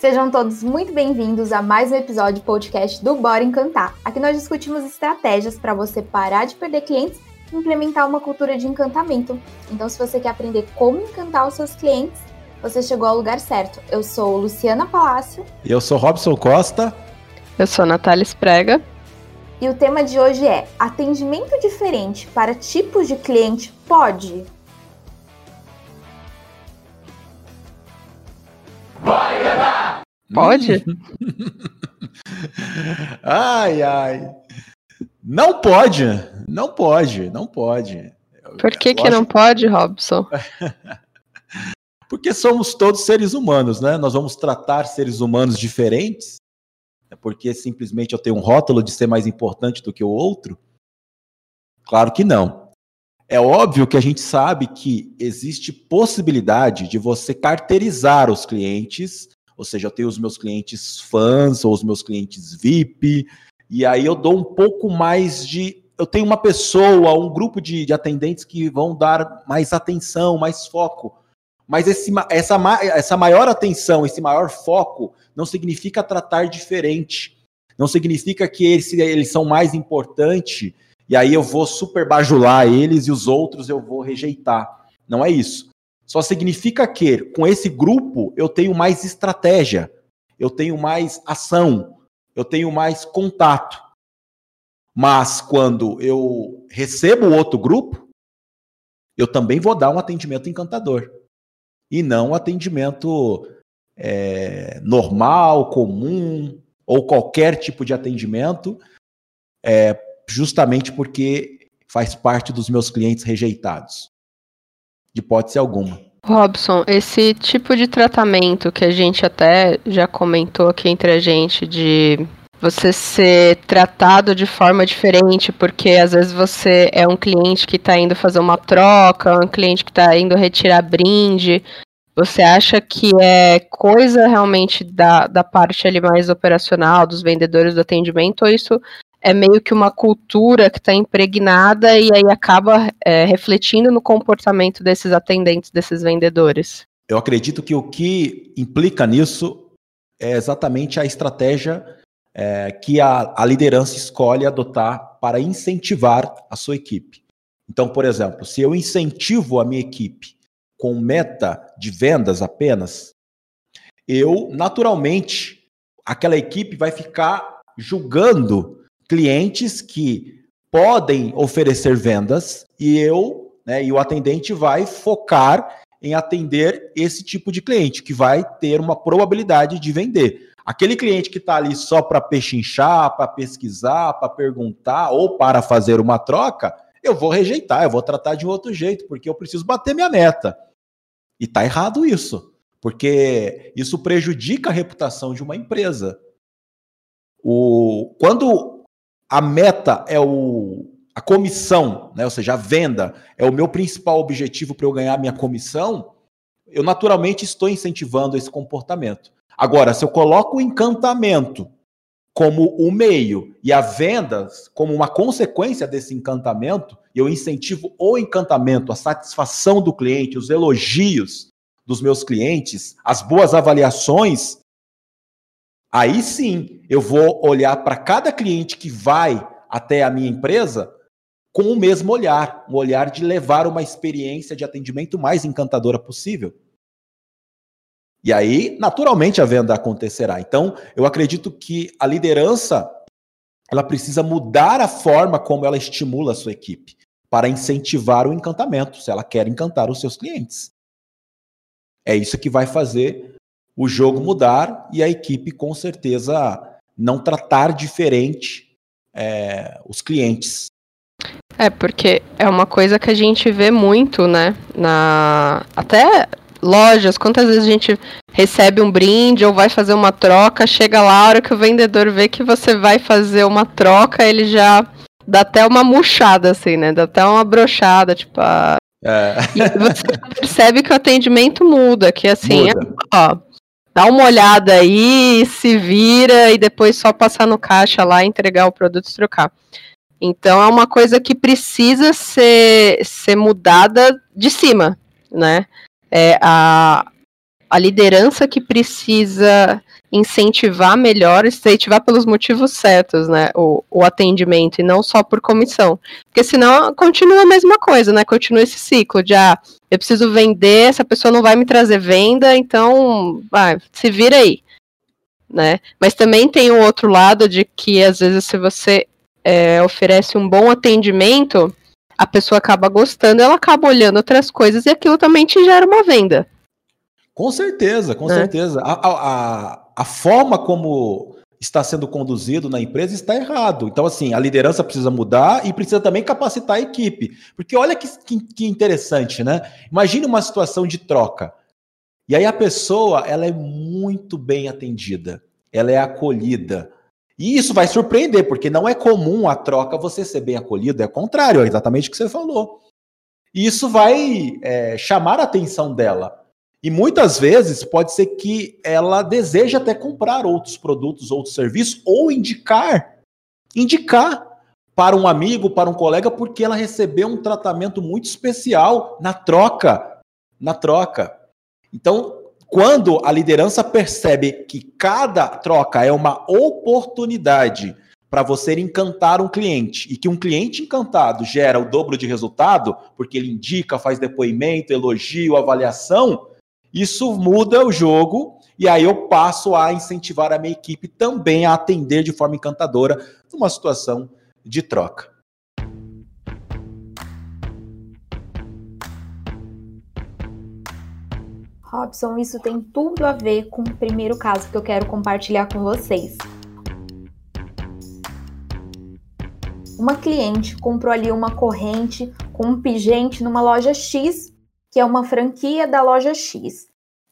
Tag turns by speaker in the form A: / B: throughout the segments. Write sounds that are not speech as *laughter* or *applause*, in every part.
A: Sejam todos muito bem-vindos a mais um episódio podcast do Bora Encantar. Aqui nós discutimos estratégias para você parar de perder clientes e implementar uma cultura de encantamento. Então, se você quer aprender como encantar os seus clientes, você chegou ao lugar certo. Eu sou Luciana Palácio.
B: E eu sou Robson Costa.
C: Eu sou Natália Esprega.
A: E o tema de hoje é: atendimento diferente para tipos de cliente pode?
C: Pode? *laughs*
B: ai, ai. Não pode, não pode, não pode.
C: Por que, que não pode, Robson? *laughs*
B: Porque somos todos seres humanos, né? Nós vamos tratar seres humanos diferentes. É porque simplesmente eu tenho um rótulo de ser mais importante do que o outro? Claro que não. É óbvio que a gente sabe que existe possibilidade de você carteirizar os clientes, ou seja, eu tenho os meus clientes fãs ou os meus clientes VIP, e aí eu dou um pouco mais de. Eu tenho uma pessoa, um grupo de, de atendentes que vão dar mais atenção, mais foco mas esse, essa, essa maior atenção, esse maior foco, não significa tratar diferente. Não significa que eles, são mais importantes e aí eu vou super bajular eles e os outros eu vou rejeitar. Não é isso. Só significa que com esse grupo eu tenho mais estratégia, eu tenho mais ação, eu tenho mais contato. Mas quando eu recebo outro grupo, eu também vou dar um atendimento encantador e não atendimento é, normal, comum ou qualquer tipo de atendimento, é, justamente porque faz parte dos meus clientes rejeitados, de hipótese alguma.
C: Robson, esse tipo de tratamento que a gente até já comentou aqui entre a gente de você ser tratado de forma diferente, porque às vezes você é um cliente que está indo fazer uma troca, um cliente que está indo retirar brinde. Você acha que é coisa realmente da, da parte ali mais operacional, dos vendedores do atendimento, ou isso é meio que uma cultura que está impregnada e aí acaba é, refletindo no comportamento desses atendentes, desses vendedores?
B: Eu acredito que o que implica nisso é exatamente a estratégia é, que a, a liderança escolhe adotar para incentivar a sua equipe. Então, por exemplo, se eu incentivo a minha equipe com meta de vendas apenas, eu naturalmente aquela equipe vai ficar julgando clientes que podem oferecer vendas e eu, né, e o atendente vai focar em atender esse tipo de cliente que vai ter uma probabilidade de vender. Aquele cliente que está ali só para pechinchar, para pesquisar, para perguntar ou para fazer uma troca, eu vou rejeitar, eu vou tratar de outro jeito, porque eu preciso bater minha meta. E está errado isso, porque isso prejudica a reputação de uma empresa. O, quando a meta é o, a comissão, né, ou seja, a venda, é o meu principal objetivo para eu ganhar minha comissão, eu naturalmente estou incentivando esse comportamento. Agora, se eu coloco o encantamento como o meio e a vendas como uma consequência desse encantamento, eu incentivo o encantamento, a satisfação do cliente, os elogios dos meus clientes, as boas avaliações, aí sim eu vou olhar para cada cliente que vai até a minha empresa com o mesmo olhar, um olhar de levar uma experiência de atendimento mais encantadora possível. E aí, naturalmente, a venda acontecerá. Então, eu acredito que a liderança ela precisa mudar a forma como ela estimula a sua equipe para incentivar o encantamento, se ela quer encantar os seus clientes. É isso que vai fazer o jogo mudar e a equipe, com certeza, não tratar diferente é, os clientes.
C: É, porque é uma coisa que a gente vê muito, né? Na... Até lojas, quantas vezes a gente recebe um brinde ou vai fazer uma troca, chega lá, a hora que o vendedor vê que você vai fazer uma troca, ele já dá até uma murchada, assim, né? Dá até uma brochada, tipo. A... É. E você *laughs* percebe que o atendimento muda, que assim, muda. ó, dá uma olhada aí, se vira e depois só passar no caixa lá, entregar o produto e trocar. Então é uma coisa que precisa ser, ser mudada de cima, né? é, a, a liderança que precisa incentivar melhor, incentivar pelos motivos certos, né? O, o atendimento e não só por comissão. Porque senão continua a mesma coisa, né? Continua esse ciclo de ah, eu preciso vender, essa pessoa não vai me trazer venda, então vai, se vira aí. Né? Mas também tem o outro lado de que às vezes se você é, oferece um bom atendimento, a pessoa acaba gostando, ela acaba olhando outras coisas e aquilo também te gera uma venda.
B: Com certeza, com é. certeza. A, a, a forma como está sendo conduzido na empresa está errado. Então, assim, a liderança precisa mudar e precisa também capacitar a equipe. Porque olha que, que, que interessante, né? Imagine uma situação de troca. E aí a pessoa, ela é muito bem atendida, ela é acolhida. E isso vai surpreender, porque não é comum a troca você ser bem acolhido, é o contrário, é exatamente o que você falou. E isso vai é, chamar a atenção dela. E muitas vezes pode ser que ela deseje até comprar outros produtos, outros serviços, ou indicar, indicar para um amigo, para um colega, porque ela recebeu um tratamento muito especial na troca, na troca. Então, quando a liderança percebe que cada troca é uma oportunidade para você encantar um cliente e que um cliente encantado gera o dobro de resultado, porque ele indica, faz depoimento, elogio, avaliação, isso muda o jogo e aí eu passo a incentivar a minha equipe também a atender de forma encantadora numa situação de troca.
A: Robson, isso tem tudo a ver com o primeiro caso que eu quero compartilhar com vocês. Uma cliente comprou ali uma corrente com um pingente numa loja X que é uma franquia da loja X.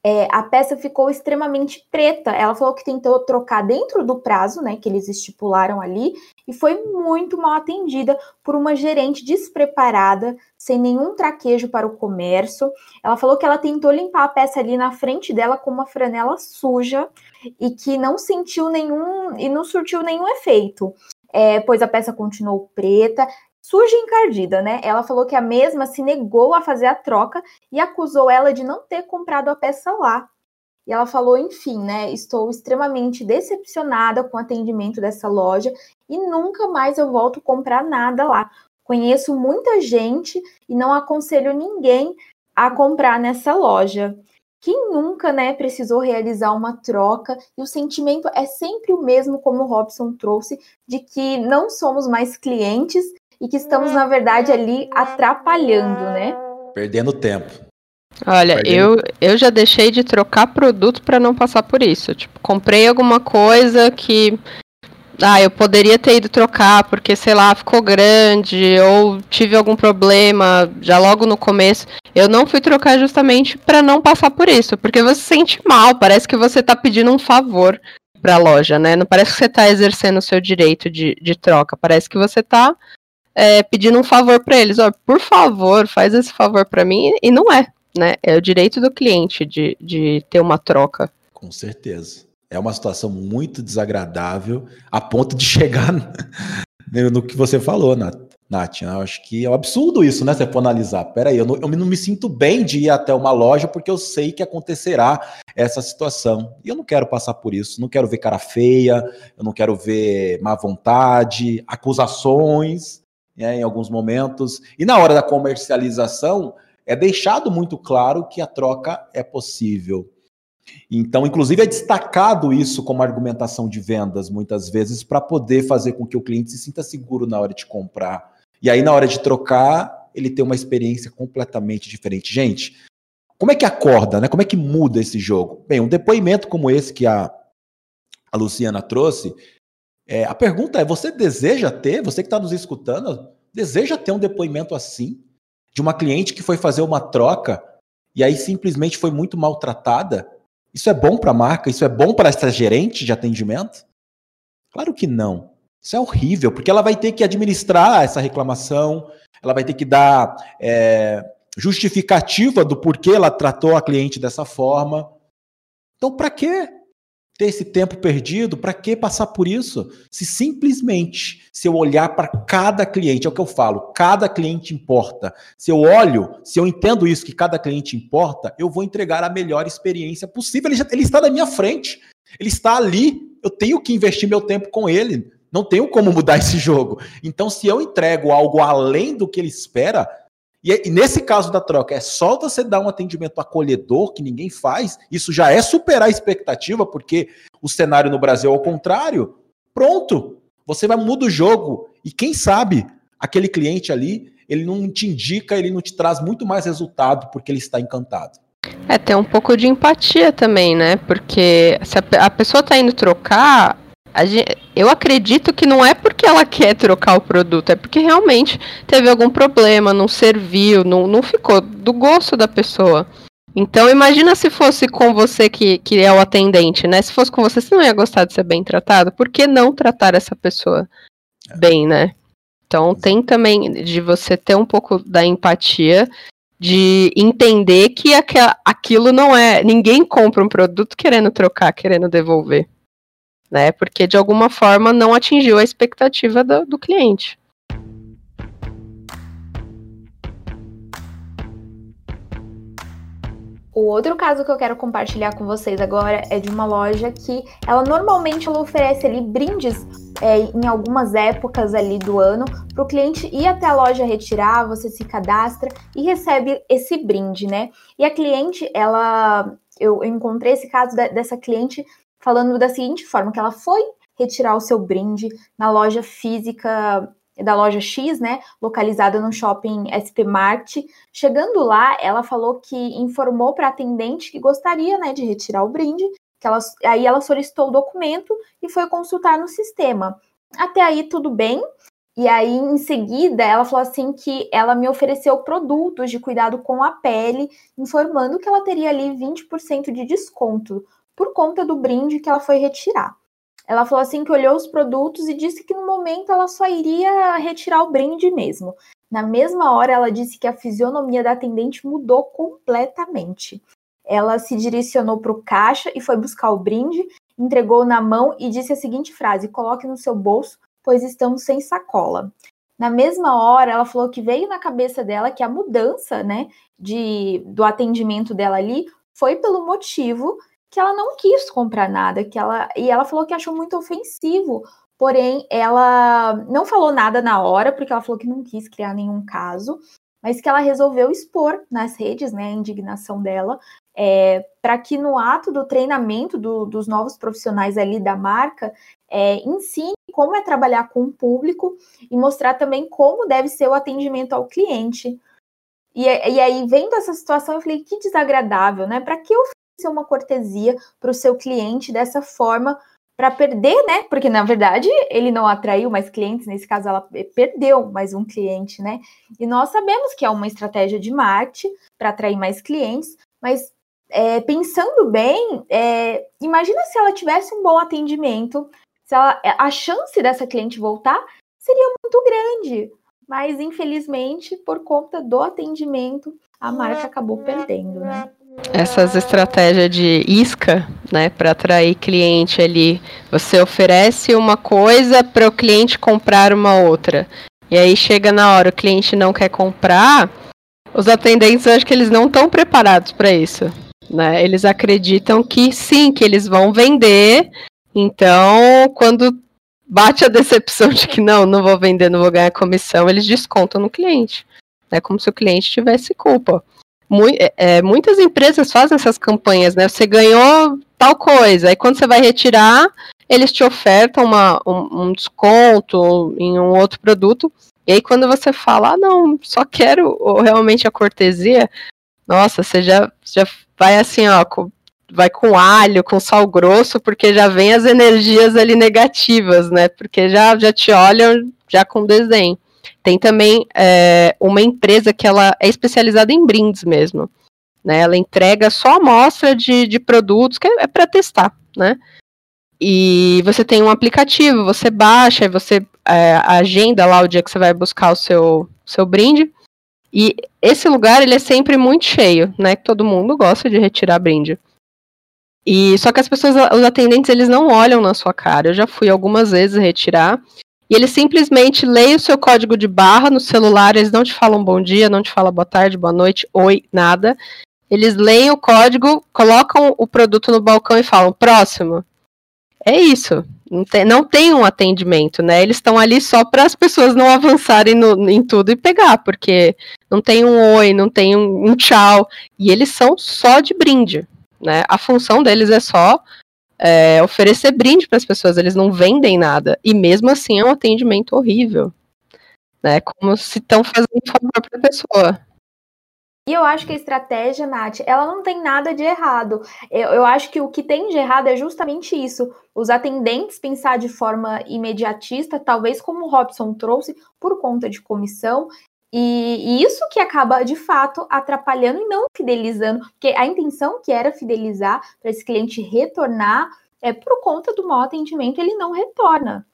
A: É, a peça ficou extremamente preta. Ela falou que tentou trocar dentro do prazo, né, que eles estipularam ali, e foi muito mal atendida por uma gerente despreparada, sem nenhum traquejo para o comércio. Ela falou que ela tentou limpar a peça ali na frente dela com uma franela suja e que não sentiu nenhum e não surtiu nenhum efeito. É, pois a peça continuou preta suja e encardida, né? Ela falou que a mesma se negou a fazer a troca e acusou ela de não ter comprado a peça lá. E ela falou, enfim, né? Estou extremamente decepcionada com o atendimento dessa loja e nunca mais eu volto comprar nada lá. Conheço muita gente e não aconselho ninguém a comprar nessa loja. Quem nunca, né, precisou realizar uma troca e o sentimento é sempre o mesmo, como o Robson trouxe, de que não somos mais clientes e que estamos, na verdade, ali atrapalhando, né?
B: Perdendo tempo.
C: Olha, eu, eu já deixei de trocar produto para não passar por isso. Tipo, comprei alguma coisa que. Ah, eu poderia ter ido trocar porque, sei lá, ficou grande ou tive algum problema já logo no começo. Eu não fui trocar justamente para não passar por isso, porque você se sente mal, parece que você tá pedindo um favor para a loja, né? Não parece que você tá exercendo o seu direito de, de troca, parece que você tá é, pedindo um favor para eles, ó, por favor, faz esse favor para mim, e não é, né? É o direito do cliente de, de ter uma troca.
B: Com certeza. É uma situação muito desagradável, a ponto de *laughs* chegar no que você falou, Nath. Nath, eu acho que é um absurdo isso, né? Se for analisar. Peraí, eu não, eu não me sinto bem de ir até uma loja porque eu sei que acontecerá essa situação. E eu não quero passar por isso. Não quero ver cara feia, eu não quero ver má vontade, acusações né, em alguns momentos. E na hora da comercialização, é deixado muito claro que a troca é possível. Então, inclusive, é destacado isso como argumentação de vendas, muitas vezes, para poder fazer com que o cliente se sinta seguro na hora de comprar. E aí, na hora de trocar, ele tem uma experiência completamente diferente. Gente, como é que acorda, né? Como é que muda esse jogo? Bem, um depoimento como esse que a, a Luciana trouxe, é, a pergunta é: você deseja ter, você que está nos escutando, deseja ter um depoimento assim? De uma cliente que foi fazer uma troca e aí simplesmente foi muito maltratada? Isso é bom para a marca? Isso é bom para essa gerente de atendimento? Claro que não. Isso é horrível, porque ela vai ter que administrar essa reclamação, ela vai ter que dar é, justificativa do porquê ela tratou a cliente dessa forma. Então, para quê? Ter esse tempo perdido, para que passar por isso? Se simplesmente, se eu olhar para cada cliente, é o que eu falo, cada cliente importa. Se eu olho, se eu entendo isso, que cada cliente importa, eu vou entregar a melhor experiência possível. Ele, já, ele está na minha frente. Ele está ali, eu tenho que investir meu tempo com ele. Não tenho como mudar *laughs* esse jogo. Então, se eu entrego algo além do que ele espera, e, nesse caso da troca, é só você dar um atendimento acolhedor que ninguém faz, isso já é superar a expectativa, porque o cenário no Brasil é o contrário. Pronto, você vai mudar o jogo. E quem sabe aquele cliente ali, ele não te indica, ele não te traz muito mais resultado porque ele está encantado.
C: É, tem um pouco de empatia também, né? Porque se a, a pessoa está indo trocar, Gente, eu acredito que não é porque ela quer trocar o produto, é porque realmente teve algum problema, não serviu, não, não ficou do gosto da pessoa. Então imagina se fosse com você que, que é o atendente, né? Se fosse com você, você não ia gostar de ser bem tratado. Por que não tratar essa pessoa é. bem, né? Então tem também de você ter um pouco da empatia, de entender que aquilo não é. Ninguém compra um produto querendo trocar, querendo devolver né? Porque de alguma forma não atingiu a expectativa do, do cliente.
A: O outro caso que eu quero compartilhar com vocês agora é de uma loja que ela normalmente ela oferece ali brindes é, em algumas épocas ali do ano para o cliente ir até a loja retirar, você se cadastra e recebe esse brinde, né? E a cliente, ela, eu, encontrei esse caso da, dessa cliente falando da seguinte forma: que ela foi retirar o seu brinde na loja física da loja X, né, localizada no shopping SP Market. Chegando lá, ela falou que informou para a atendente que gostaria, né, de retirar o brinde, que ela, aí ela solicitou o documento e foi consultar no sistema. Até aí tudo bem. E aí em seguida, ela falou assim que ela me ofereceu produtos de cuidado com a pele, informando que ela teria ali 20% de desconto por conta do brinde que ela foi retirar. Ela falou assim que olhou os produtos e disse que no momento ela só iria retirar o brinde mesmo. Na mesma hora, ela disse que a fisionomia da atendente mudou completamente. Ela se direcionou para o caixa e foi buscar o brinde, entregou na mão e disse a seguinte frase: coloque no seu bolso, pois estamos sem sacola. Na mesma hora, ela falou que veio na cabeça dela que a mudança, né, de, do atendimento dela ali foi pelo motivo que ela não quis comprar nada, que ela e ela falou que achou muito ofensivo. Porém, ela não falou nada na hora, porque ela falou que não quis criar nenhum caso, mas que ela resolveu expor nas redes, né, a indignação dela, é, para que no ato do treinamento do, dos novos profissionais ali da marca, é, ensine como é trabalhar com o público e mostrar também como deve ser o atendimento ao cliente. E, e aí, vendo essa situação, eu falei, que desagradável, né? Para que eu ser uma cortesia para o seu cliente dessa forma para perder, né? Porque na verdade ele não atraiu mais clientes, nesse caso ela perdeu mais um cliente, né? E nós sabemos que é uma estratégia de marketing para atrair mais clientes, mas é, pensando bem, é, imagina se ela tivesse um bom atendimento, se ela, a chance dessa cliente voltar seria muito grande. Mas infelizmente, por conta do atendimento, a marca acabou perdendo, né?
C: Essas estratégias de isca, né, para atrair cliente ali. Você oferece uma coisa para o cliente comprar uma outra. E aí chega na hora o cliente não quer comprar, os atendentes acho que eles não estão preparados para isso, né? Eles acreditam que sim, que eles vão vender. Então, quando bate a decepção de que não, não vou vender, não vou ganhar comissão, eles descontam no cliente. É como se o cliente tivesse culpa. É, é, muitas empresas fazem essas campanhas, né? Você ganhou tal coisa, aí quando você vai retirar, eles te ofertam uma, um, um, desconto em um outro produto. E aí quando você fala, ah, não, só quero realmente a cortesia, nossa, você já, já vai assim, ó, com, vai com alho, com sal grosso, porque já vem as energias ali negativas, né? Porque já, já te olham já com desdém. Tem também é, uma empresa que ela é especializada em brindes mesmo. Né? Ela entrega só amostra de, de produtos que é, é para testar, né? E você tem um aplicativo, você baixa, você é, agenda lá o dia que você vai buscar o seu, seu brinde. E esse lugar ele é sempre muito cheio, né? Todo mundo gosta de retirar brinde. E só que as pessoas, os atendentes, eles não olham na sua cara. Eu já fui algumas vezes retirar e eles simplesmente leem o seu código de barra no celular, eles não te falam bom dia, não te falam boa tarde, boa noite, oi, nada. Eles leem o código, colocam o produto no balcão e falam próximo. é isso. Não tem, não tem um atendimento, né? Eles estão ali só para as pessoas não avançarem no, em tudo e pegar, porque não tem um oi, não tem um, um tchau. E eles são só de brinde, né? A função deles é só é, oferecer brinde para as pessoas, eles não vendem nada. E mesmo assim é um atendimento horrível. Né? Como se estão fazendo favor para a pessoa.
A: E eu acho que a estratégia, Nath, ela não tem nada de errado. Eu, eu, acho que o que tem de errado é justamente isso. Os atendentes pensar de forma imediatista, talvez como o Robson trouxe, por conta de comissão. E, e isso que acaba, de fato, atrapalhando e não fidelizando. Porque a intenção que era fidelizar para esse cliente retornar, é por conta do mau atendimento, ele não retorna.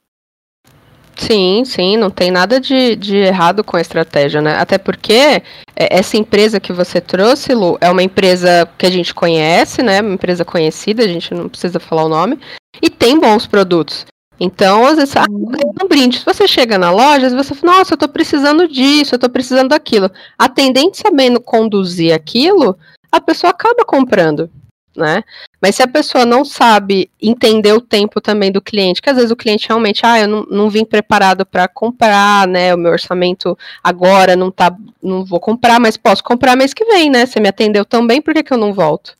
C: Sim, sim, não tem nada de, de errado com a estratégia, né? Até porque é, essa empresa que você trouxe, Lu, é uma empresa que a gente conhece, né? Uma empresa conhecida, a gente não precisa falar o nome, e tem bons produtos. Então, às vezes, ah, um brinde. Se você chega na loja, você fala, nossa, eu tô precisando disso, eu tô precisando daquilo. Atendente sabendo conduzir aquilo, a pessoa acaba comprando né? Mas se a pessoa não sabe entender o tempo também do cliente, que às vezes o cliente realmente, ah, eu não, não vim preparado para comprar, né? O meu orçamento agora não tá, não vou comprar, mas posso comprar mês que vem, né? Você me atendeu tão bem, por que, que eu não volto?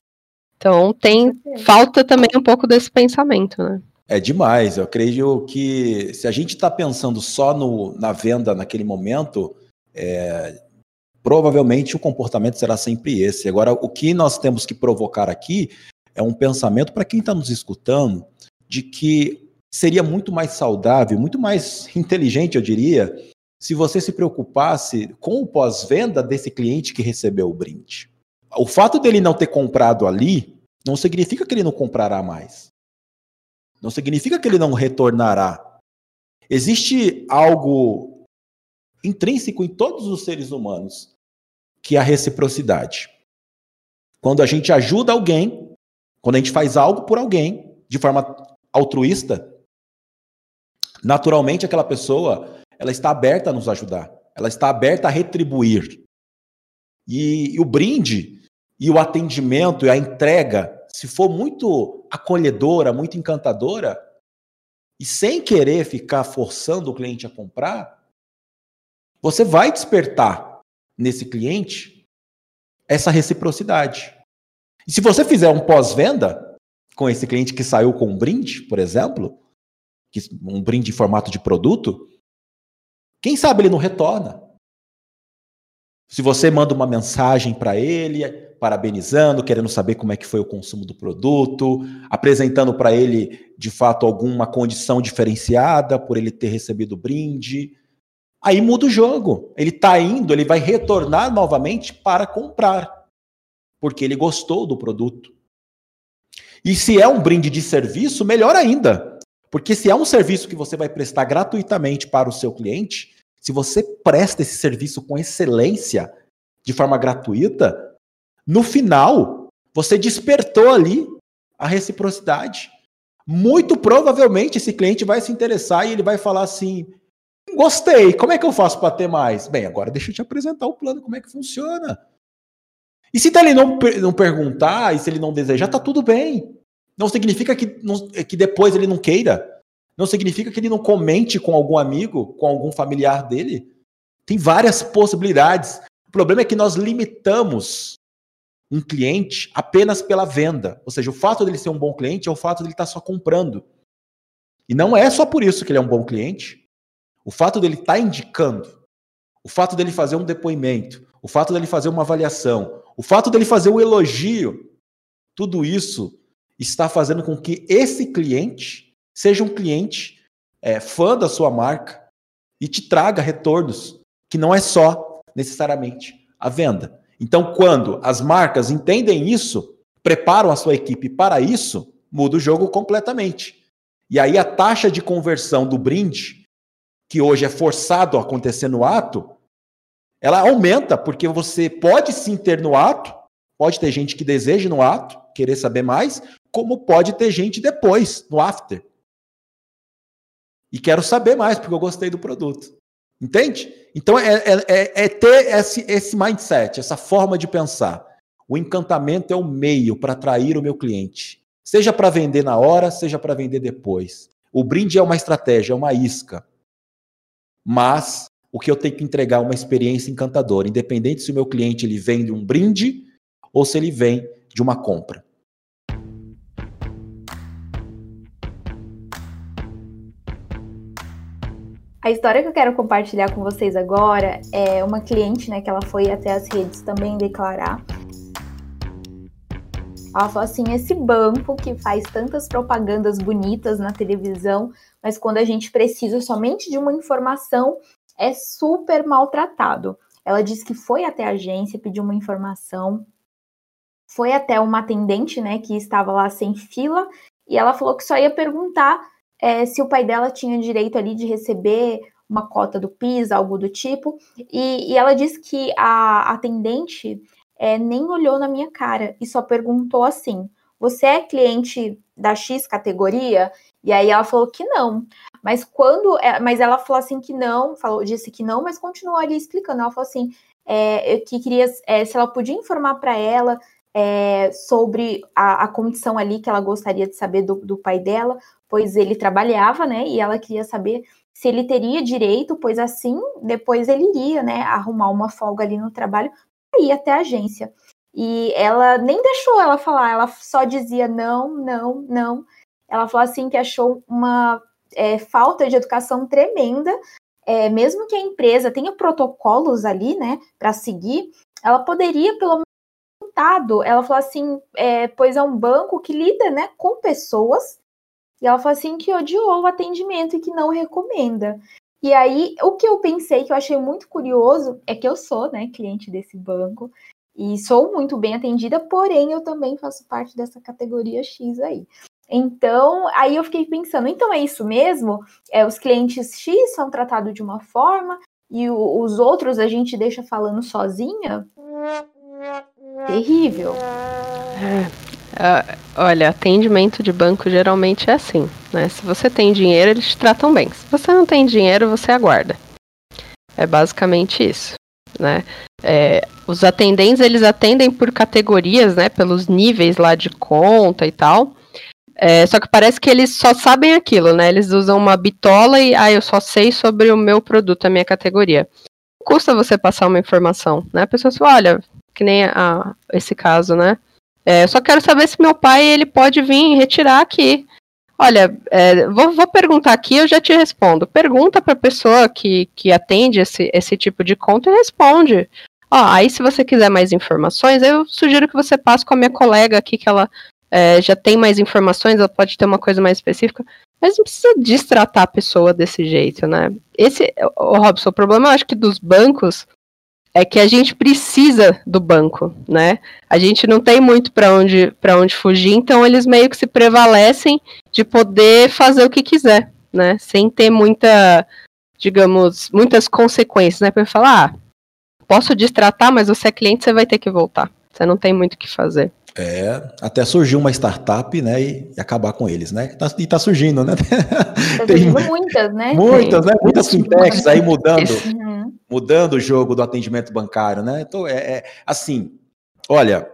C: Então tem falta também um pouco desse pensamento, né?
B: É demais. Eu creio que se a gente está pensando só no, na venda naquele momento, é, provavelmente o comportamento será sempre esse. Agora, o que nós temos que provocar aqui é um pensamento para quem está nos escutando de que seria muito mais saudável, muito mais *laughs* inteligente, eu diria, se você se preocupasse com o pós-venda desse cliente que recebeu o brinde. O fato dele não ter comprado ali não significa que ele não comprará mais. Não significa que ele não retornará. Existe algo intrínseco em todos os seres humanos que é a reciprocidade. Quando a gente ajuda alguém, quando a gente faz algo por alguém de forma altruísta, naturalmente aquela pessoa ela está aberta a nos ajudar, ela está aberta a retribuir. E, e o brinde e o atendimento e a entrega, se for muito acolhedora, muito encantadora, e sem querer ficar forçando o cliente a comprar, você vai despertar nesse cliente essa reciprocidade. E se você fizer um pós-venda com esse cliente que saiu com um brinde, por exemplo, um brinde em formato de produto, quem sabe ele não retorna. Se você manda uma mensagem para ele, parabenizando, querendo saber como é que foi o consumo do produto, apresentando para ele de fato alguma condição diferenciada por ele ter recebido brinde, Aí muda o jogo. Ele está indo, ele vai retornar novamente para comprar, porque ele gostou do produto. E se é um brinde de serviço, melhor ainda. Porque se é um serviço que você vai prestar gratuitamente para o seu cliente, se você presta esse serviço com excelência, de forma gratuita, no final, você despertou ali a reciprocidade. Muito provavelmente esse cliente vai se interessar e ele vai falar assim: Gostei. Como é que eu faço para ter mais? Bem, agora deixa eu te apresentar o plano, como é que funciona. E se ele não, não perguntar, e se ele não desejar, tá tudo bem. Não significa que, não, que depois ele não queira. Não significa que ele não comente com algum amigo, com algum familiar dele. Tem várias possibilidades. O problema é que nós limitamos um cliente apenas pela venda. Ou seja, o fato dele ser um bom cliente é o fato dele estar tá só comprando. E não é só por isso que ele é um bom cliente. O fato dele estar tá indicando, o fato dele fazer um depoimento, o fato dele fazer uma avaliação, o fato dele fazer um elogio, tudo isso está fazendo com que esse cliente seja um cliente é, fã da sua marca e te traga retornos, que não é só necessariamente a venda. Então, quando as marcas entendem isso, preparam a sua equipe para isso, muda o jogo completamente. E aí a taxa de conversão do brinde que hoje é forçado a acontecer no ato, ela aumenta, porque você pode sim ter no ato, pode ter gente que deseja no ato, querer saber mais, como pode ter gente depois, no after. E quero saber mais, porque eu gostei do produto. Entende? Então é, é, é, é ter esse, esse mindset, essa forma de pensar. O encantamento é o meio para atrair o meu cliente. Seja para vender na hora, seja para vender depois. O brinde é uma estratégia, é uma isca. Mas o que eu tenho que entregar é uma experiência encantadora, independente se o meu cliente ele vem de um brinde ou se ele vem de uma compra.
A: A história que eu quero compartilhar com vocês agora é uma cliente, né, que ela foi até as redes também declarar. Ela falou assim: esse banco que faz tantas propagandas bonitas na televisão, mas quando a gente precisa somente de uma informação, é super maltratado. Ela disse que foi até a agência, pediu uma informação, foi até uma atendente, né, que estava lá sem fila, e ela falou que só ia perguntar é, se o pai dela tinha direito ali de receber uma cota do PIS, algo do tipo. E, e ela disse que a atendente é, nem olhou na minha cara e só perguntou assim: Você é cliente da X categoria? E aí ela falou que não. Mas quando. É, mas ela falou assim que não, falou, disse que não, mas continuou ali explicando. Ela falou assim: é, que queria é, se ela podia informar para ela é, sobre a, a, condição ali que ela gostaria de saber do, do, pai dela, pois ele trabalhava, né? E ela queria saber se ele teria direito, pois assim depois ele iria, né, arrumar uma folga ali no trabalho para ir até a agência. E ela nem deixou ela falar, ela só dizia não, não, não. Ela falou assim que achou uma é, falta de educação tremenda, é, mesmo que a empresa tenha protocolos ali, né, para seguir, ela poderia pelo ela falou assim, é, pois é um banco que lida, né, com pessoas e ela falou assim que odiou o atendimento e que não recomenda. E aí, o que eu pensei, que eu achei muito curioso, é que eu sou, né, cliente desse banco e sou muito bem atendida, porém eu também faço parte dessa categoria X aí. Então, aí eu fiquei pensando, então é isso mesmo? É, os clientes X são tratados de uma forma e o, os outros a gente deixa falando sozinha? Terrível.
C: É. Uh, olha, atendimento de banco geralmente é assim, né? Se você tem dinheiro, eles te tratam bem. Se você não tem dinheiro, você aguarda. É basicamente isso, né? É, os atendentes, eles atendem por categorias, né? Pelos níveis lá de conta e tal. É, só que parece que eles só sabem aquilo, né? Eles usam uma bitola e, ah, eu só sei sobre o meu produto, a minha categoria. Custa você passar uma informação, né? A pessoa fala, olha, que nem a, esse caso, né? É, só quero saber se meu pai ele pode vir retirar aqui. Olha, é, vou, vou, perguntar aqui, eu já te respondo. Pergunta para a pessoa que, que atende esse, esse tipo de conta e responde. Ó, aí, se você quiser mais informações, eu sugiro que você passe com a minha colega aqui, que ela é, já tem mais informações, ela pode ter uma coisa mais específica. Mas não precisa destratar a pessoa desse jeito, né? Esse, o Robson, o problema, eu acho que dos bancos é que a gente precisa do banco, né? A gente não tem muito para onde onde fugir, então eles meio que se prevalecem de poder fazer o que quiser, né? Sem ter muita, digamos, muitas consequências, né? Para falar, ah, posso destratar, mas você é cliente, você vai ter que voltar. Você não tem muito o que fazer.
B: É, até surgiu uma startup, né, e, e acabar com eles, né? Tá, e tá surgindo, né?
A: Tá *laughs* surgindo muitas, né?
B: Muitas, né? Muitas fintechs aí mudando, *laughs* uhum. mudando o jogo do atendimento bancário, né? Então, é, é, assim, olha,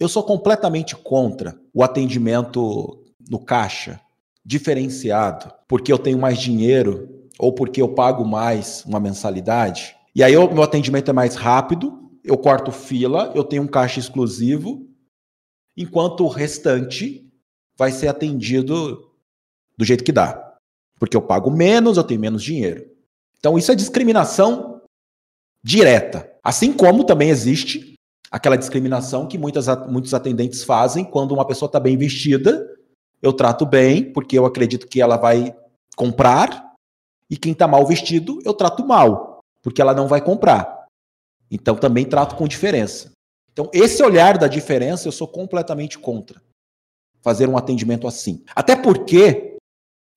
B: eu sou completamente contra o atendimento no caixa diferenciado, porque eu tenho mais dinheiro ou porque eu pago mais uma mensalidade. E aí o meu atendimento é mais rápido, eu corto fila, eu tenho um caixa exclusivo enquanto o restante vai ser atendido do jeito que dá. Porque eu pago menos, eu tenho menos dinheiro. Então isso é discriminação direta. Assim como também existe aquela discriminação que muitas, muitos atendentes fazem quando uma pessoa está bem vestida, eu trato bem, porque eu acredito que ela vai comprar, e quem está mal vestido, eu trato mal, porque ela não vai comprar. Então também trato com diferença. Então, esse olhar da diferença eu sou completamente contra fazer um atendimento assim. Até porque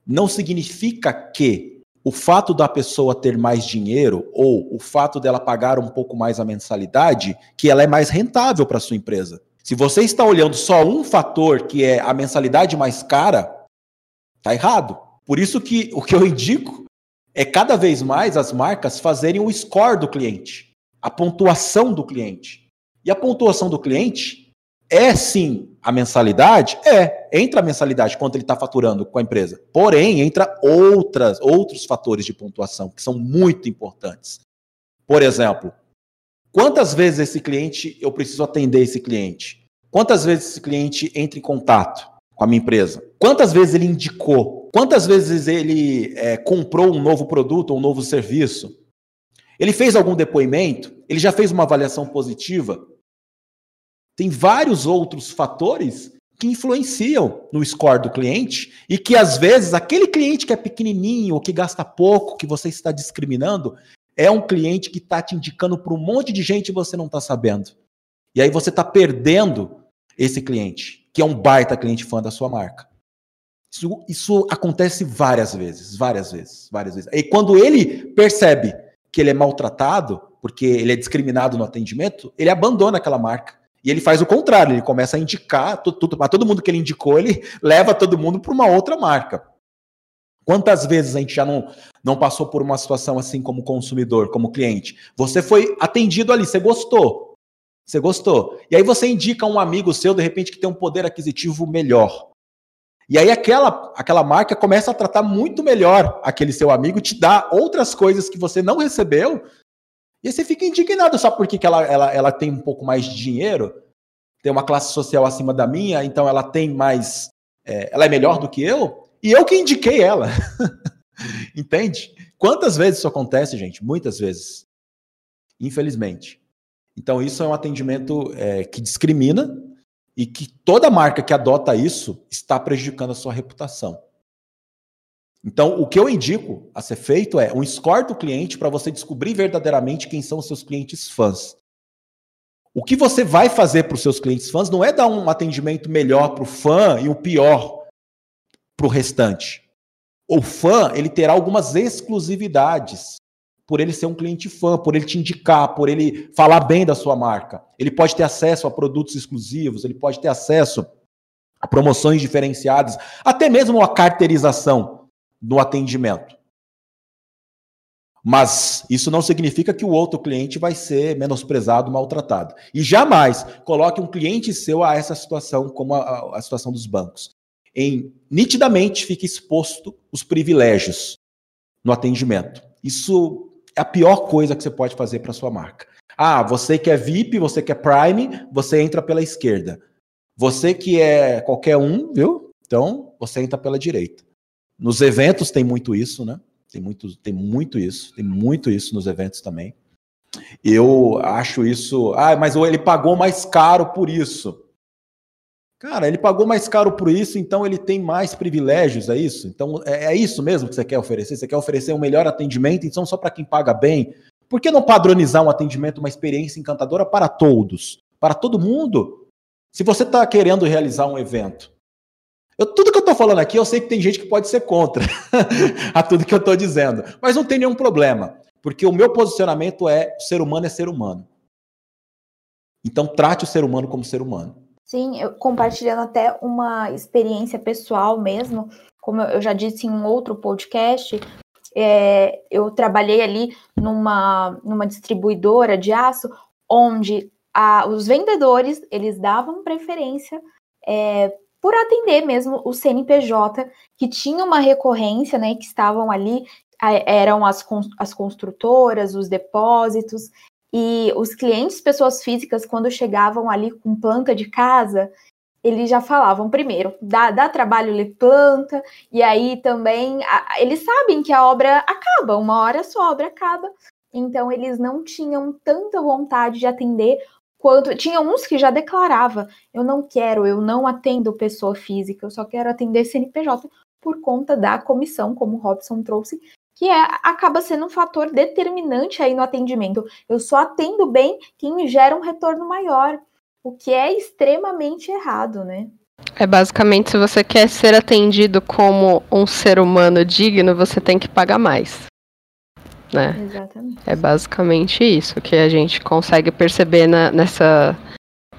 B: não significa que o fato da pessoa ter mais dinheiro ou o fato dela pagar um pouco mais a mensalidade, que ela é mais rentável para sua empresa. Se você está olhando só um fator, que é a mensalidade mais cara, tá errado. Por isso que o que eu indico é cada vez mais as marcas fazerem o score do cliente, a pontuação do cliente. E a pontuação do cliente É sim a mensalidade? É, entra a mensalidade quanto ele está faturando com a empresa. Porém, entra outras, outros fatores de pontuação que são muito importantes. Por exemplo, quantas vezes esse cliente eu preciso atender esse cliente? Quantas vezes esse cliente entra em contato com a minha empresa? Quantas vezes ele indicou? Quantas vezes ele é, comprou um novo produto ou um novo serviço? Ele fez algum depoimento? Ele já fez uma avaliação positiva? Tem vários outros fatores que influenciam no score do cliente e que às vezes aquele cliente que é pequenininho que gasta pouco, que você está discriminando, é um cliente que está te indicando para um monte de gente e você não está sabendo. E aí você está perdendo esse cliente, que é um baita cliente fã da sua marca. Isso, isso acontece várias vezes, várias vezes, várias vezes. E quando ele percebe que ele é maltratado, porque ele é discriminado no atendimento, ele abandona aquela marca. E ele faz o contrário, ele começa a indicar, tudo, todo mundo que ele indicou, ele leva todo mundo para uma outra marca. Quantas vezes a gente já não, não passou por uma situação assim como consumidor, como cliente? Você foi atendido ali, você gostou. Você gostou. E aí você indica um amigo seu, de repente, que tem um poder aquisitivo melhor. E aí aquela, aquela marca começa a tratar muito melhor aquele seu amigo, te dá outras coisas que você não recebeu, e você fica indignado só porque que ela, ela, ela tem um pouco mais de dinheiro, tem uma classe social acima da minha, então ela tem mais. É, ela é melhor do que eu, e eu que indiquei ela. *laughs* Entende? Quantas vezes isso acontece, gente? Muitas vezes. Infelizmente. Então, isso é um atendimento é, que discrimina, e que toda marca que adota isso está prejudicando a sua reputação. Então, o que eu indico a ser feito é um score do cliente para você descobrir verdadeiramente quem são os seus clientes fãs. O que você vai fazer para os seus clientes fãs não é dar um atendimento melhor para o fã e o pior para o restante. O fã ele terá algumas exclusividades por ele ser um cliente fã, por ele te indicar, por ele falar bem da sua marca. Ele pode ter acesso a produtos exclusivos, ele pode ter acesso a promoções diferenciadas, até mesmo a carteirização no atendimento. Mas isso não significa que o outro cliente vai ser menosprezado, maltratado. E jamais coloque um cliente seu a essa situação, como a, a situação dos bancos. Em nitidamente fica exposto os privilégios no atendimento. Isso é a pior coisa que você pode fazer para sua marca. Ah, você que é VIP, você que é Prime, você entra pela esquerda. Você que é qualquer um, viu? Então, você entra pela direita. Nos eventos tem muito isso, né? Tem muito, tem muito isso, tem muito isso nos eventos também. Eu acho isso. Ah, mas ele pagou mais caro por isso. Cara, ele pagou mais caro por isso, então ele tem mais privilégios, é isso? Então é, é isso mesmo que você quer oferecer? Você quer oferecer um melhor atendimento, então só para quem paga bem? Por que não padronizar um atendimento, uma experiência encantadora para todos? Para todo mundo? Se você está querendo realizar um evento, eu, tudo que eu estou falando aqui, eu sei que tem gente que pode ser contra *laughs* a tudo que eu estou dizendo, mas não tem nenhum problema, porque o meu posicionamento é: o ser humano é ser humano. Então trate o ser humano como ser humano.
A: Sim, eu compartilhando até uma experiência pessoal mesmo, como eu já disse em um outro podcast, é, eu trabalhei ali numa, numa distribuidora de aço, onde a, os vendedores eles davam preferência é, por atender mesmo o CNPJ, que tinha uma recorrência, né, que estavam ali, eram as, as construtoras, os depósitos, e os clientes, pessoas físicas, quando chegavam ali com planta de casa, eles já falavam primeiro, dá, dá trabalho ler planta, e aí também a, eles sabem que a obra acaba, uma hora a sua obra acaba, então eles não tinham tanta vontade de atender quanto. Tinha uns que já declarava: eu não quero, eu não atendo pessoa física, eu só quero atender CNPJ por conta da comissão, como o Robson trouxe, que é, acaba sendo um fator determinante aí no atendimento. Eu só atendo bem quem me gera um retorno maior, o que é extremamente errado, né?
C: É basicamente se você quer ser atendido como um ser humano digno, você tem que pagar mais. Né? Exatamente. É basicamente isso que a gente consegue perceber na, nessa,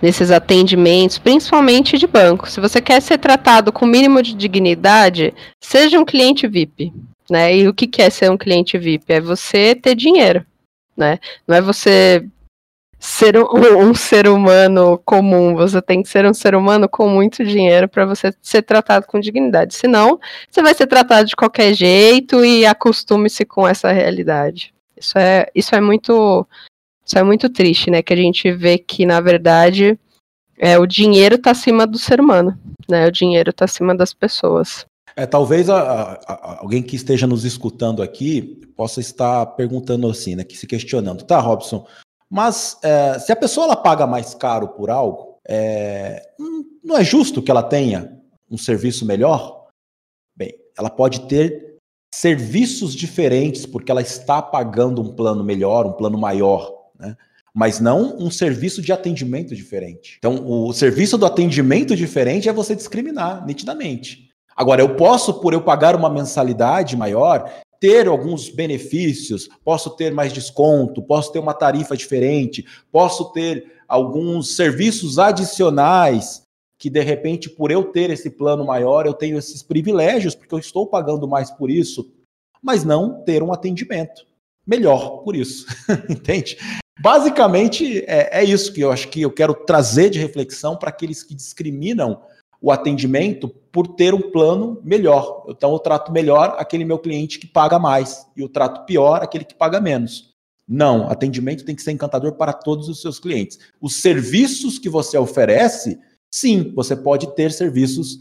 C: nesses atendimentos, principalmente de banco. Se você quer ser tratado com o mínimo de dignidade, seja um cliente VIP né? E o que, é ser um cliente VIP? É você ter dinheiro, né? Não é você ser um, *laughs* um, ser humano comum, você tem que ser um ser humano com muito dinheiro para você ser tratado com dignidade. Senão, você vai ser tratado de qualquer jeito e acostume-se com essa realidade. Isso é, isso é muito isso é muito triste, né? Que a gente vê que, na verdade, é, o dinheiro está acima do ser humano, né? O dinheiro está acima das pessoas.
B: É, talvez a, a, alguém que esteja nos escutando aqui possa estar perguntando assim, né? Que se questionando, tá, Robson, mas é, se a pessoa ela paga mais caro por algo, é, não é justo que ela tenha um serviço melhor? Bem, ela pode ter serviços diferentes porque ela está pagando um plano melhor, um plano maior, né? mas não um serviço de atendimento diferente. Então, o serviço do atendimento diferente é você discriminar nitidamente. Agora, eu posso, por eu pagar uma mensalidade maior, ter alguns benefícios, posso ter mais desconto, posso ter uma tarifa diferente, posso ter alguns serviços adicionais que de repente por eu ter esse plano maior, eu tenho esses privilégios porque eu estou pagando mais por isso, mas não ter um atendimento melhor por isso, *laughs* entende? Basicamente é, é, isso que eu acho que eu quero trazer de reflexão para aqueles que discriminam o atendimento por ter um plano melhor. Então, eu trato melhor aquele meu cliente que paga mais e eu trato pior aquele que paga menos. Não, atendimento tem que ser encantador para todos os seus clientes. Os serviços que você oferece, sim, você pode ter serviços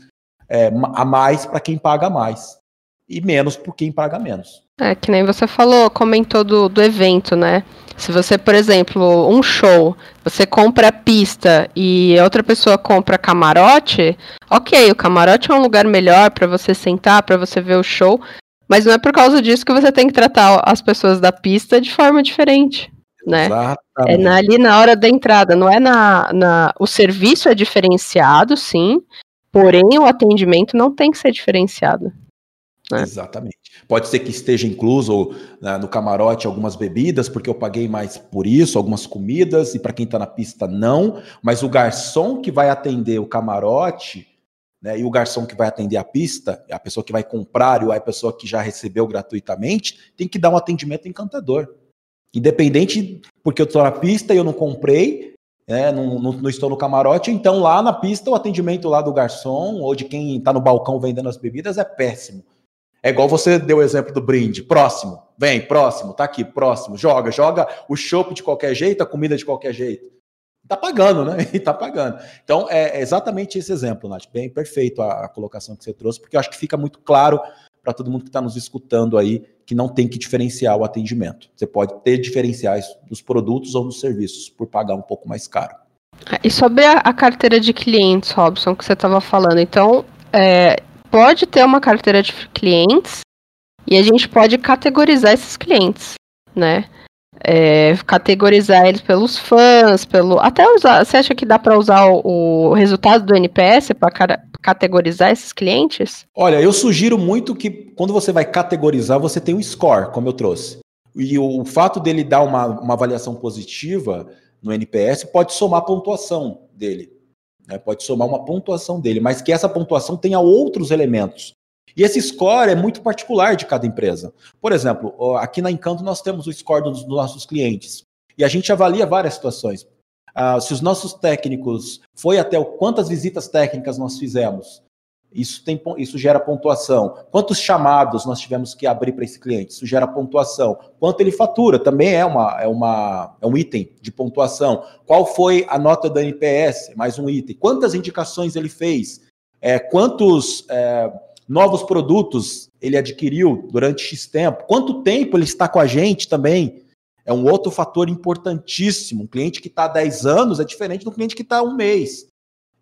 B: é, a mais para quem paga mais e menos por quem paga menos.
C: É, que nem você falou, comentou do, do evento, né? Se você, por exemplo, um show, você compra pista e outra pessoa compra camarote, ok, o camarote é um lugar melhor para você sentar, para você ver o show, mas não é por causa disso que você tem que tratar as pessoas da pista de forma diferente. Né? É na, ali na hora da entrada, não é na, na. O serviço é diferenciado, sim, porém o atendimento não tem que ser diferenciado.
B: Né? Exatamente. Pode ser que esteja incluso né, no camarote algumas bebidas, porque eu paguei mais por isso, algumas comidas, e para quem está na pista, não. Mas o garçom que vai atender o camarote, né, e o garçom que vai atender a pista, a pessoa que vai comprar e a pessoa que já recebeu gratuitamente, tem que dar um atendimento encantador. Independente, porque eu estou na pista e eu não comprei, né, não, não, não, estou no camarote, então lá na pista o atendimento lá do garçom ou de quem está no balcão vendendo as bebidas é péssimo. É igual você deu o exemplo do brinde. Próximo, vem, próximo, tá aqui, próximo, joga, joga o chopp de qualquer jeito, a comida de qualquer jeito. Tá pagando, né? *laughs* E tá pagando. Então, é exatamente esse exemplo, Nath. Bem perfeito a, a colocação que você trouxe, porque eu acho que fica muito claro para todo mundo que está nos escutando aí que não tem que diferenciar o atendimento. Você pode ter diferenciais dos produtos ou dos serviços por pagar um pouco mais caro.
C: E sobre a, a carteira de clientes, Robson, que você estava falando, então, é, pode ter uma carteira de clientes e a gente pode categorizar esses clientes, né? É, categorizar eles pelos fãs, pelo até usar. Você acha que dá para usar o, o, resultado do NPS para categorizar esses clientes?
B: Olha, eu sugiro muito que quando você vai categorizar, você tem um score, como eu trouxe. E o, o fato dele dar uma, uma avaliação positiva no NPS pode somar a pontuação dele né, pode somar uma pontuação dele, mas que essa pontuação tenha outros elementos. E esse score é muito particular de cada empresa. Por exemplo, aqui na Encanto nós temos o score dos, nossos clientes e a gente avalia várias situações. Uh, se os nossos técnicos foi até o, quantas visitas técnicas nós fizemos, isso, tem, isso gera pontuação. Quantos chamados nós tivemos que abrir para esse cliente? Isso gera pontuação. Quanto ele fatura? Também é, uma, é, uma, é um item de pontuação. Qual foi a nota da NPS? Mais um item. Quantas indicações ele fez? É, quantos é, novos produtos ele adquiriu durante X tempo? Quanto tempo ele está com a gente também? É um outro fator importantíssimo. Um cliente que está há 10 anos é diferente do cliente que está há um mês.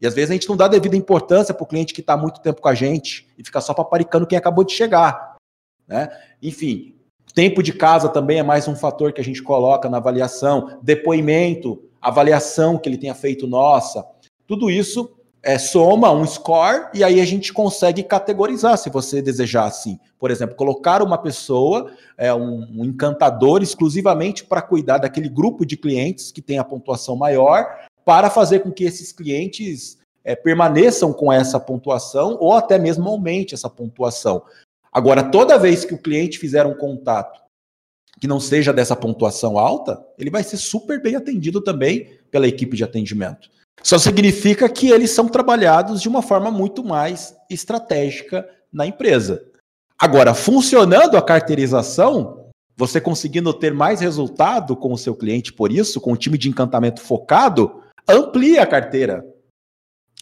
B: E às vezes a gente não dá devida importância para o cliente que está muito tempo com a gente e fica só paparicando quem acabou de chegar. Né? Enfim, tempo de casa também é mais um fator que a gente coloca na avaliação, depoimento, avaliação que ele tenha feito nossa. Tudo isso é, soma um score e aí a gente consegue categorizar, se você desejar assim. Por exemplo, colocar uma pessoa, é, um, um encantador exclusivamente para cuidar daquele grupo de clientes que tem a pontuação maior para fazer com que esses clientes é, permaneçam com essa pontuação ou até mesmo aumente essa pontuação. Agora, toda vez que o cliente fizer um contato que não seja dessa pontuação alta, ele vai ser super bem atendido também pela equipe de atendimento. Só significa que eles são trabalhados de uma forma muito mais estratégica na empresa. Agora, funcionando a carteirização, você conseguindo ter mais resultado com o seu cliente, por isso, com o time de encantamento focado, amplia a carteira.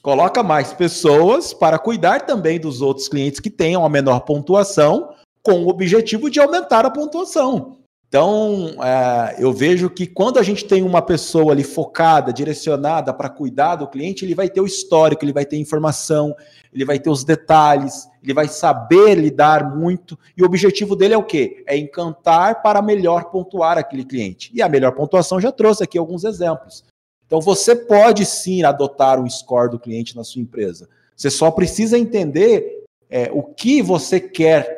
B: Coloca mais pessoas para cuidar também dos outros clientes que tenham a menor pontuação, com o objetivo de aumentar a pontuação. Então, é, eu vejo que quando a gente tem uma pessoa ali focada, direcionada para cuidar do cliente, ele vai ter o histórico, ele vai ter informação, ele vai ter os detalhes, ele vai saber lidar muito. E o objetivo dele é o quê? É encantar para melhor pontuar aquele cliente. E a melhor pontuação já trouxe aqui alguns exemplos. Então, você pode sim adotar um score do cliente na sua empresa. Você só precisa entender é, o que você quer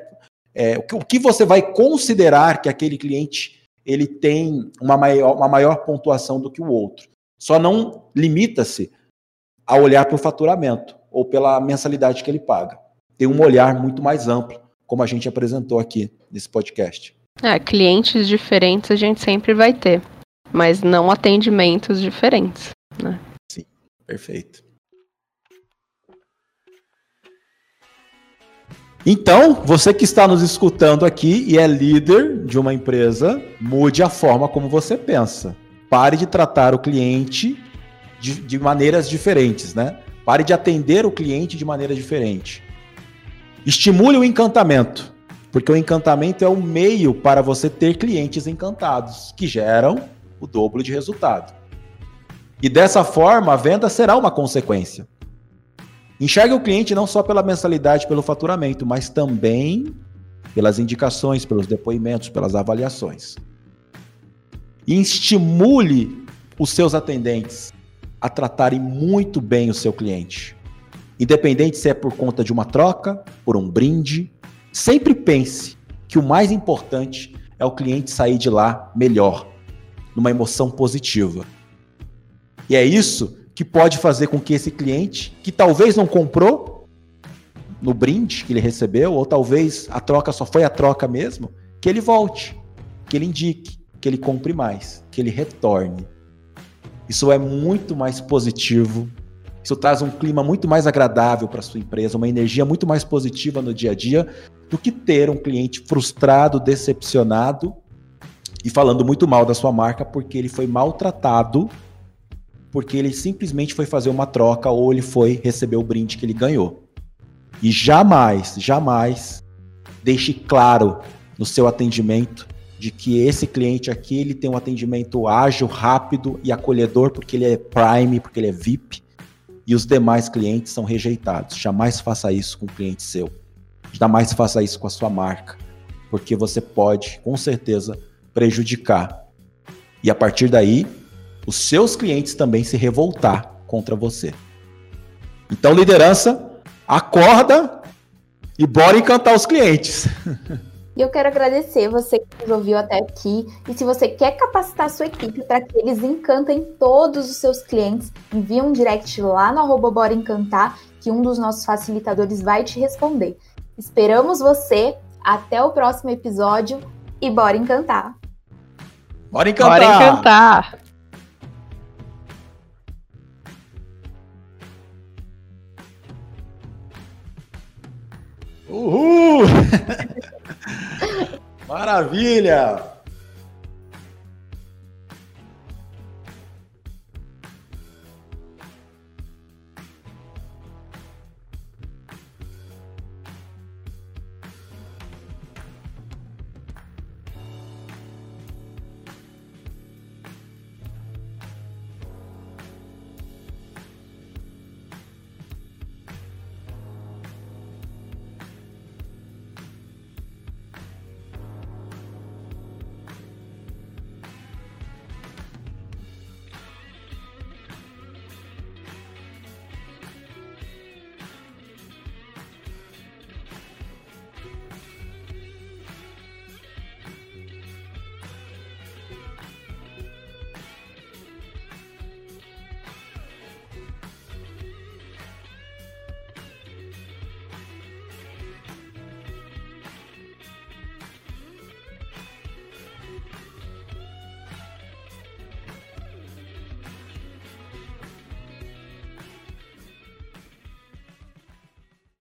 B: é, o que você vai considerar que aquele cliente ele tem uma maior, uma maior pontuação do que o outro. Só não limita-se a olhar para o faturamento ou pela mensalidade que ele paga. Tem um olhar muito mais amplo, como a gente apresentou aqui nesse podcast.
C: É, clientes diferentes a gente sempre vai ter, mas não atendimentos diferentes, né?
B: Sim, perfeito. Então, você que está nos escutando aqui e é líder de uma empresa, mude a forma como você pensa. Pare de tratar o cliente de, de maneiras diferentes, né? Pare de atender o cliente de maneira diferente. Estimule o encantamento, porque o encantamento é o meio para você ter clientes encantados, que geram o dobro de resultado. E dessa forma, a venda será uma consequência. Enxergue o cliente não só pela mensalidade, pelo faturamento, mas também pelas indicações, pelos depoimentos, pelas avaliações. E estimule os seus atendentes a tratarem muito bem o seu cliente. Independente se é por conta de uma troca, por um brinde, sempre pense que o mais importante é o cliente sair de lá melhor, numa emoção positiva. E é isso que pode fazer com que esse cliente, que talvez não comprou no brinde que ele recebeu, ou talvez a troca só foi a troca mesmo, que ele volte, que ele indique, que ele compre mais, que ele retorne. Isso é muito mais positivo. Isso traz um clima muito mais agradável para sua empresa, uma energia muito mais positiva no dia a dia do que ter um cliente frustrado, decepcionado e falando muito mal da sua marca porque ele foi maltratado porque ele simplesmente foi fazer uma troca ou ele foi receber o brinde que ele ganhou. E jamais, jamais deixe claro no seu atendimento de que esse cliente aqui ele tem um atendimento ágil, rápido e acolhedor porque ele é Prime, porque ele é VIP e os demais clientes são rejeitados. Jamais faça isso com um cliente seu. Jamais faça isso com a sua marca, porque você pode, com certeza, prejudicar. E a partir daí, os seus clientes também se revoltar contra você. Então, liderança, acorda e bora encantar os clientes. *laughs*
A: E eu quero agradecer você que nos ouviu até aqui. E se você quer capacitar a sua equipe para que eles encantem todos os seus clientes, envie um direct lá no arroba Bora Encantar, que um dos nossos facilitadores vai te responder. Esperamos você. Até o próximo episódio e bora encantar.
B: Bora encantar!
C: Bora encantar!
B: Uhul! *laughs* Maravilha!